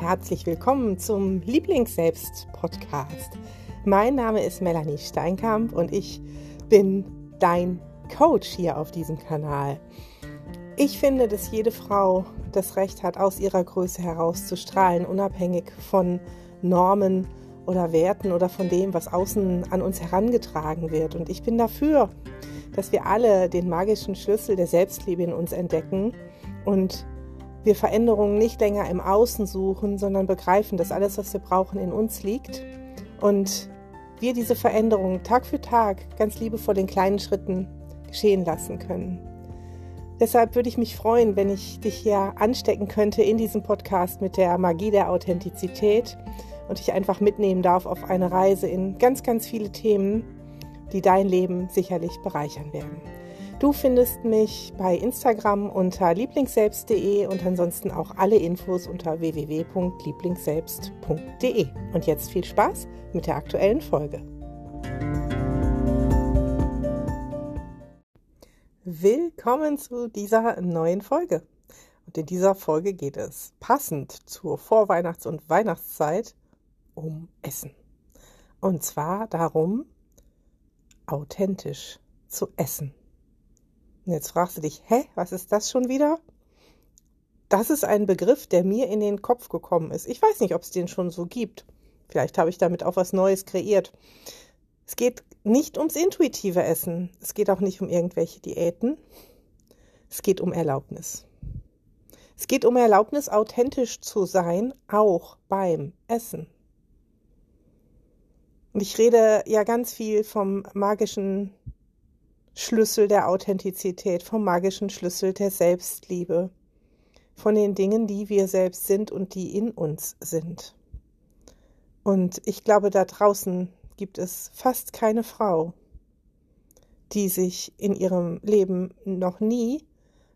herzlich willkommen zum Lieblingsselbst-Podcast. Mein Name ist Melanie Steinkamp und ich bin dein Coach hier auf diesem Kanal. Ich finde, dass jede Frau das Recht hat, aus ihrer Größe heraus zu strahlen, unabhängig von Normen oder Werten oder von dem, was außen an uns herangetragen wird. Und ich bin dafür, dass wir alle den magischen Schlüssel der Selbstliebe in uns entdecken und wir Veränderungen nicht länger im Außen suchen, sondern begreifen, dass alles, was wir brauchen, in uns liegt und wir diese Veränderungen Tag für Tag ganz liebevoll in kleinen Schritten geschehen lassen können. Deshalb würde ich mich freuen, wenn ich dich hier anstecken könnte in diesem Podcast mit der Magie der Authentizität und dich einfach mitnehmen darf auf eine Reise in ganz, ganz viele Themen, die dein Leben sicherlich bereichern werden. Du findest mich bei Instagram unter lieblingsselbst.de und ansonsten auch alle Infos unter www.lieblingsselbst.de. Und jetzt viel Spaß mit der aktuellen Folge. Willkommen zu dieser neuen Folge. Und in dieser Folge geht es passend zur Vorweihnachts- und Weihnachtszeit um Essen. Und zwar darum, authentisch zu essen. Und jetzt fragst du dich, hä, was ist das schon wieder? Das ist ein Begriff, der mir in den Kopf gekommen ist. Ich weiß nicht, ob es den schon so gibt. Vielleicht habe ich damit auch was Neues kreiert. Es geht nicht ums intuitive Essen. Es geht auch nicht um irgendwelche Diäten. Es geht um Erlaubnis. Es geht um Erlaubnis, authentisch zu sein, auch beim Essen. Und ich rede ja ganz viel vom magischen Schlüssel der Authentizität, vom magischen Schlüssel der Selbstliebe, von den Dingen, die wir selbst sind und die in uns sind. Und ich glaube, da draußen gibt es fast keine Frau, die sich in ihrem Leben noch nie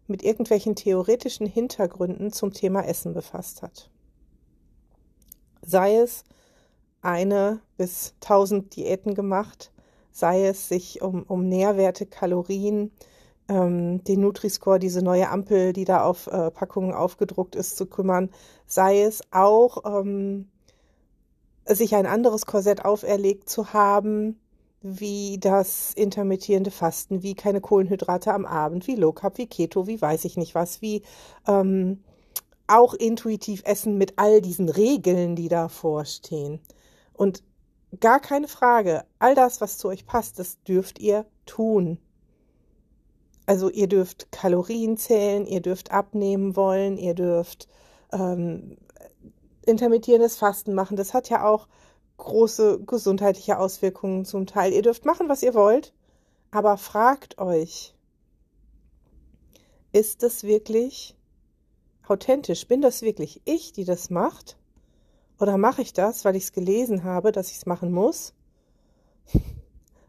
mit irgendwelchen theoretischen Hintergründen zum Thema Essen befasst hat. Sei es eine bis tausend Diäten gemacht, sei es sich um, um Nährwerte, Kalorien, ähm, den Nutri-Score, diese neue Ampel, die da auf äh, Packungen aufgedruckt ist, zu kümmern, sei es auch ähm, sich ein anderes Korsett auferlegt zu haben, wie das intermittierende Fasten, wie keine Kohlenhydrate am Abend, wie Low Carb, wie Keto, wie weiß ich nicht was, wie ähm, auch intuitiv essen mit all diesen Regeln, die da vorstehen. Und Gar keine Frage. All das, was zu euch passt, das dürft ihr tun. Also ihr dürft Kalorien zählen, ihr dürft abnehmen wollen, ihr dürft ähm, intermittierendes Fasten machen. Das hat ja auch große gesundheitliche Auswirkungen zum Teil. Ihr dürft machen, was ihr wollt, aber fragt euch, ist das wirklich authentisch? Bin das wirklich ich, die das macht? Oder mache ich das, weil ich es gelesen habe, dass ich es machen muss?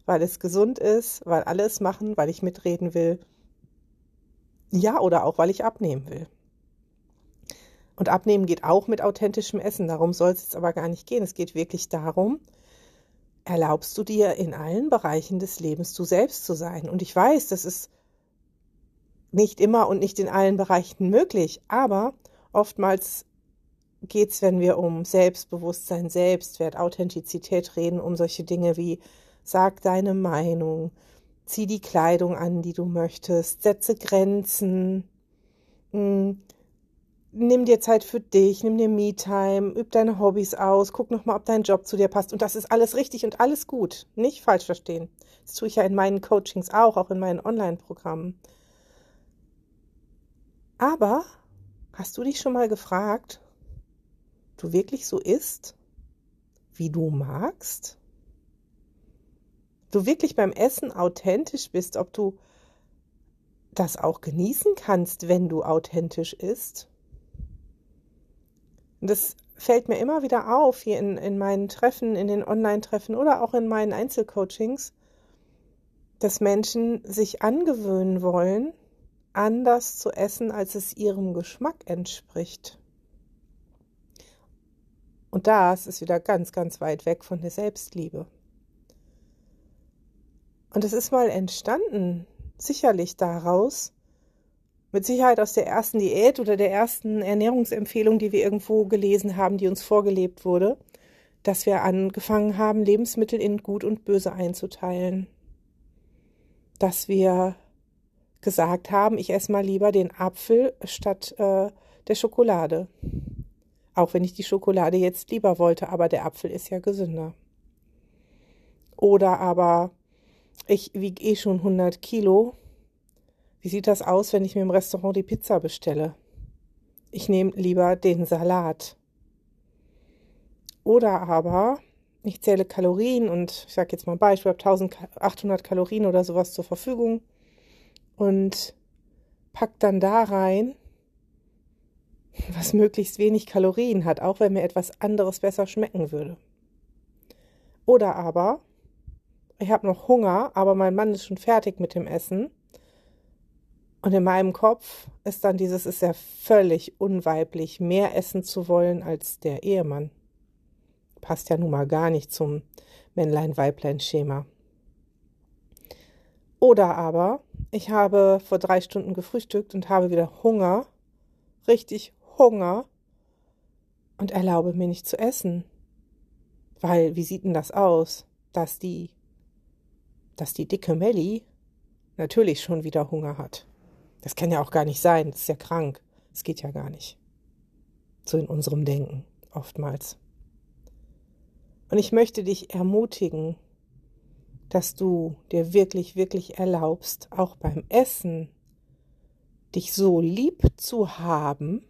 weil es gesund ist, weil alle es machen, weil ich mitreden will? Ja, oder auch, weil ich abnehmen will. Und abnehmen geht auch mit authentischem Essen. Darum soll es jetzt aber gar nicht gehen. Es geht wirklich darum, erlaubst du dir in allen Bereichen des Lebens du selbst zu sein. Und ich weiß, das ist nicht immer und nicht in allen Bereichen möglich, aber oftmals geht es, wenn wir um Selbstbewusstsein, Selbstwert, Authentizität reden, um solche Dinge wie sag deine Meinung, zieh die Kleidung an, die du möchtest, setze Grenzen, hm, nimm dir Zeit für dich, nimm dir Me-Time, üb deine Hobbys aus, guck nochmal, ob dein Job zu dir passt. Und das ist alles richtig und alles gut. Nicht falsch verstehen. Das tue ich ja in meinen Coachings auch, auch in meinen Online-Programmen. Aber hast du dich schon mal gefragt, du wirklich so isst, wie du magst? Du wirklich beim Essen authentisch bist, ob du das auch genießen kannst, wenn du authentisch isst? Das fällt mir immer wieder auf hier in, in meinen Treffen, in den Online-Treffen oder auch in meinen Einzelcoachings, dass Menschen sich angewöhnen wollen, anders zu essen, als es ihrem Geschmack entspricht. Und das ist wieder ganz, ganz weit weg von der Selbstliebe. Und es ist mal entstanden, sicherlich daraus, mit Sicherheit aus der ersten Diät oder der ersten Ernährungsempfehlung, die wir irgendwo gelesen haben, die uns vorgelebt wurde, dass wir angefangen haben, Lebensmittel in gut und böse einzuteilen. Dass wir gesagt haben, ich esse mal lieber den Apfel statt äh, der Schokolade. Auch wenn ich die Schokolade jetzt lieber wollte, aber der Apfel ist ja gesünder. Oder aber ich wiege eh schon 100 Kilo. Wie sieht das aus, wenn ich mir im Restaurant die Pizza bestelle? Ich nehme lieber den Salat. Oder aber ich zähle Kalorien und ich sage jetzt mal ein Beispiel, habe 1800 Kalorien oder sowas zur Verfügung und pack dann da rein, was möglichst wenig Kalorien hat, auch wenn mir etwas anderes besser schmecken würde. Oder aber ich habe noch Hunger, aber mein Mann ist schon fertig mit dem Essen. Und in meinem Kopf ist dann dieses, ist ja völlig unweiblich, mehr essen zu wollen als der Ehemann. Passt ja nun mal gar nicht zum Männlein-Weiblein-Schema. Oder aber, ich habe vor drei Stunden gefrühstückt und habe wieder Hunger, richtig Hunger und erlaube mir nicht zu essen. Weil, wie sieht denn das aus, dass die dass die dicke Melli natürlich schon wieder Hunger hat. Das kann ja auch gar nicht sein, das ist ja krank. Das geht ja gar nicht. So in unserem Denken oftmals. Und ich möchte dich ermutigen, dass du dir wirklich, wirklich erlaubst, auch beim Essen dich so lieb zu haben,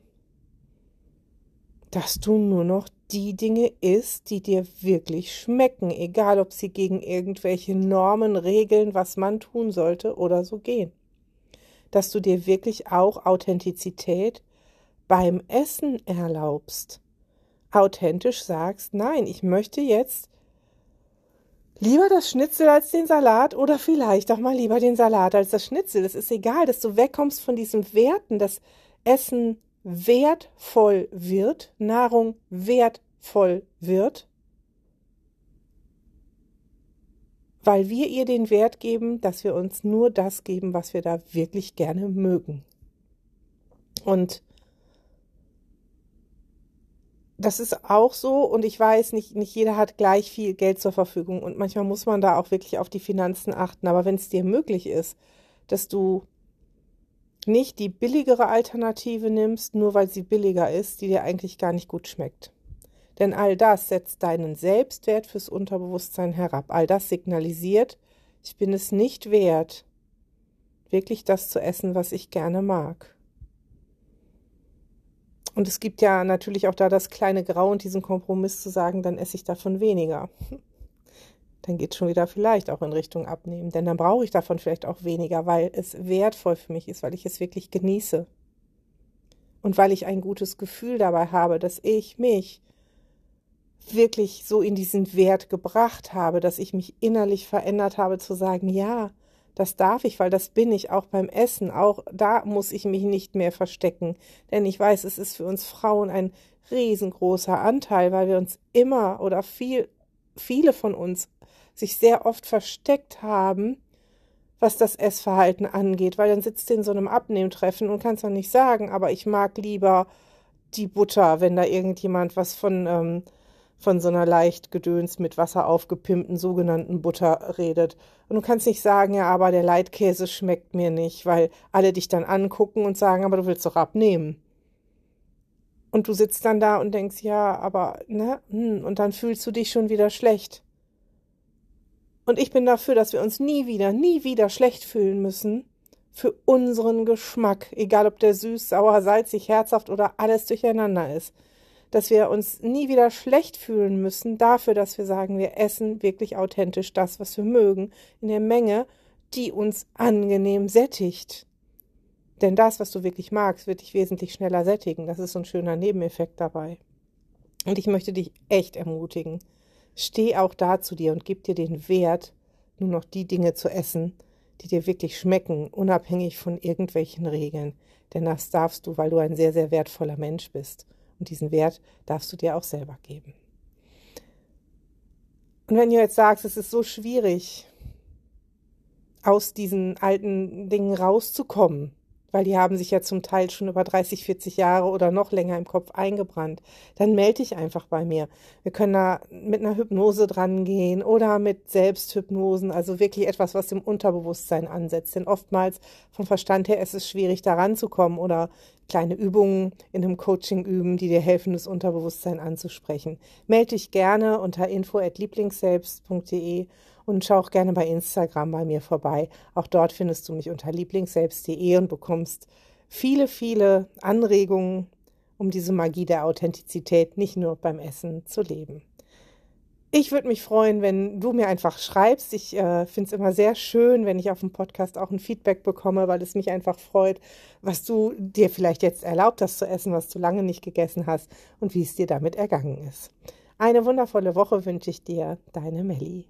dass du nur noch die Dinge isst, die dir wirklich schmecken, egal ob sie gegen irgendwelche Normen, Regeln, was man tun sollte oder so gehen. Dass du dir wirklich auch Authentizität beim Essen erlaubst. Authentisch sagst, nein, ich möchte jetzt lieber das Schnitzel als den Salat oder vielleicht auch mal lieber den Salat als das Schnitzel. Das ist egal, dass du wegkommst von diesen Werten, dass Essen wertvoll wird, Nahrung wertvoll wird, weil wir ihr den Wert geben, dass wir uns nur das geben, was wir da wirklich gerne mögen. Und das ist auch so und ich weiß, nicht, nicht jeder hat gleich viel Geld zur Verfügung und manchmal muss man da auch wirklich auf die Finanzen achten. Aber wenn es dir möglich ist, dass du nicht die billigere Alternative nimmst, nur weil sie billiger ist, die dir eigentlich gar nicht gut schmeckt. Denn all das setzt deinen Selbstwert fürs Unterbewusstsein herab. All das signalisiert, ich bin es nicht wert, wirklich das zu essen, was ich gerne mag. Und es gibt ja natürlich auch da das kleine Grau und diesen Kompromiss zu sagen, dann esse ich davon weniger dann geht es schon wieder vielleicht auch in Richtung Abnehmen. Denn dann brauche ich davon vielleicht auch weniger, weil es wertvoll für mich ist, weil ich es wirklich genieße. Und weil ich ein gutes Gefühl dabei habe, dass ich mich wirklich so in diesen Wert gebracht habe, dass ich mich innerlich verändert habe, zu sagen, ja, das darf ich, weil das bin ich auch beim Essen. Auch da muss ich mich nicht mehr verstecken. Denn ich weiß, es ist für uns Frauen ein riesengroßer Anteil, weil wir uns immer oder viel, viele von uns sich sehr oft versteckt haben, was das Essverhalten angeht, weil dann sitzt du in so einem Abnehmtreffen und kannst doch nicht sagen, aber ich mag lieber die Butter, wenn da irgendjemand was von, ähm, von so einer leicht gedöns mit Wasser aufgepimpten sogenannten Butter redet. Und du kannst nicht sagen, ja, aber der Leitkäse schmeckt mir nicht, weil alle dich dann angucken und sagen, aber du willst doch abnehmen. Und du sitzt dann da und denkst, ja, aber, ne, hm, und dann fühlst du dich schon wieder schlecht. Und ich bin dafür, dass wir uns nie wieder, nie wieder schlecht fühlen müssen für unseren Geschmack, egal ob der süß, sauer, salzig, herzhaft oder alles durcheinander ist. Dass wir uns nie wieder schlecht fühlen müssen dafür, dass wir sagen, wir essen wirklich authentisch das, was wir mögen, in der Menge, die uns angenehm sättigt. Denn das, was du wirklich magst, wird dich wesentlich schneller sättigen. Das ist so ein schöner Nebeneffekt dabei. Und ich möchte dich echt ermutigen, Steh auch da zu dir und gib dir den Wert, nur noch die Dinge zu essen, die dir wirklich schmecken, unabhängig von irgendwelchen Regeln. Denn das darfst du, weil du ein sehr, sehr wertvoller Mensch bist. Und diesen Wert darfst du dir auch selber geben. Und wenn du jetzt sagst, es ist so schwierig, aus diesen alten Dingen rauszukommen, weil die haben sich ja zum Teil schon über 30, 40 Jahre oder noch länger im Kopf eingebrannt, dann melde dich einfach bei mir. Wir können da mit einer Hypnose dran gehen oder mit Selbsthypnosen, also wirklich etwas, was im Unterbewusstsein ansetzt. Denn oftmals vom Verstand her ist es schwierig, da ranzukommen oder kleine Übungen in einem Coaching üben, die dir helfen, das Unterbewusstsein anzusprechen. Melde dich gerne unter info@lieblingsselbst.de und schau auch gerne bei Instagram bei mir vorbei. Auch dort findest du mich unter lieblingsselbst.de und bekommst viele, viele Anregungen, um diese Magie der Authentizität nicht nur beim Essen zu leben. Ich würde mich freuen, wenn du mir einfach schreibst. Ich äh, finde es immer sehr schön, wenn ich auf dem Podcast auch ein Feedback bekomme, weil es mich einfach freut, was du dir vielleicht jetzt erlaubt hast zu essen, was du lange nicht gegessen hast und wie es dir damit ergangen ist. Eine wundervolle Woche wünsche ich dir, deine Melli.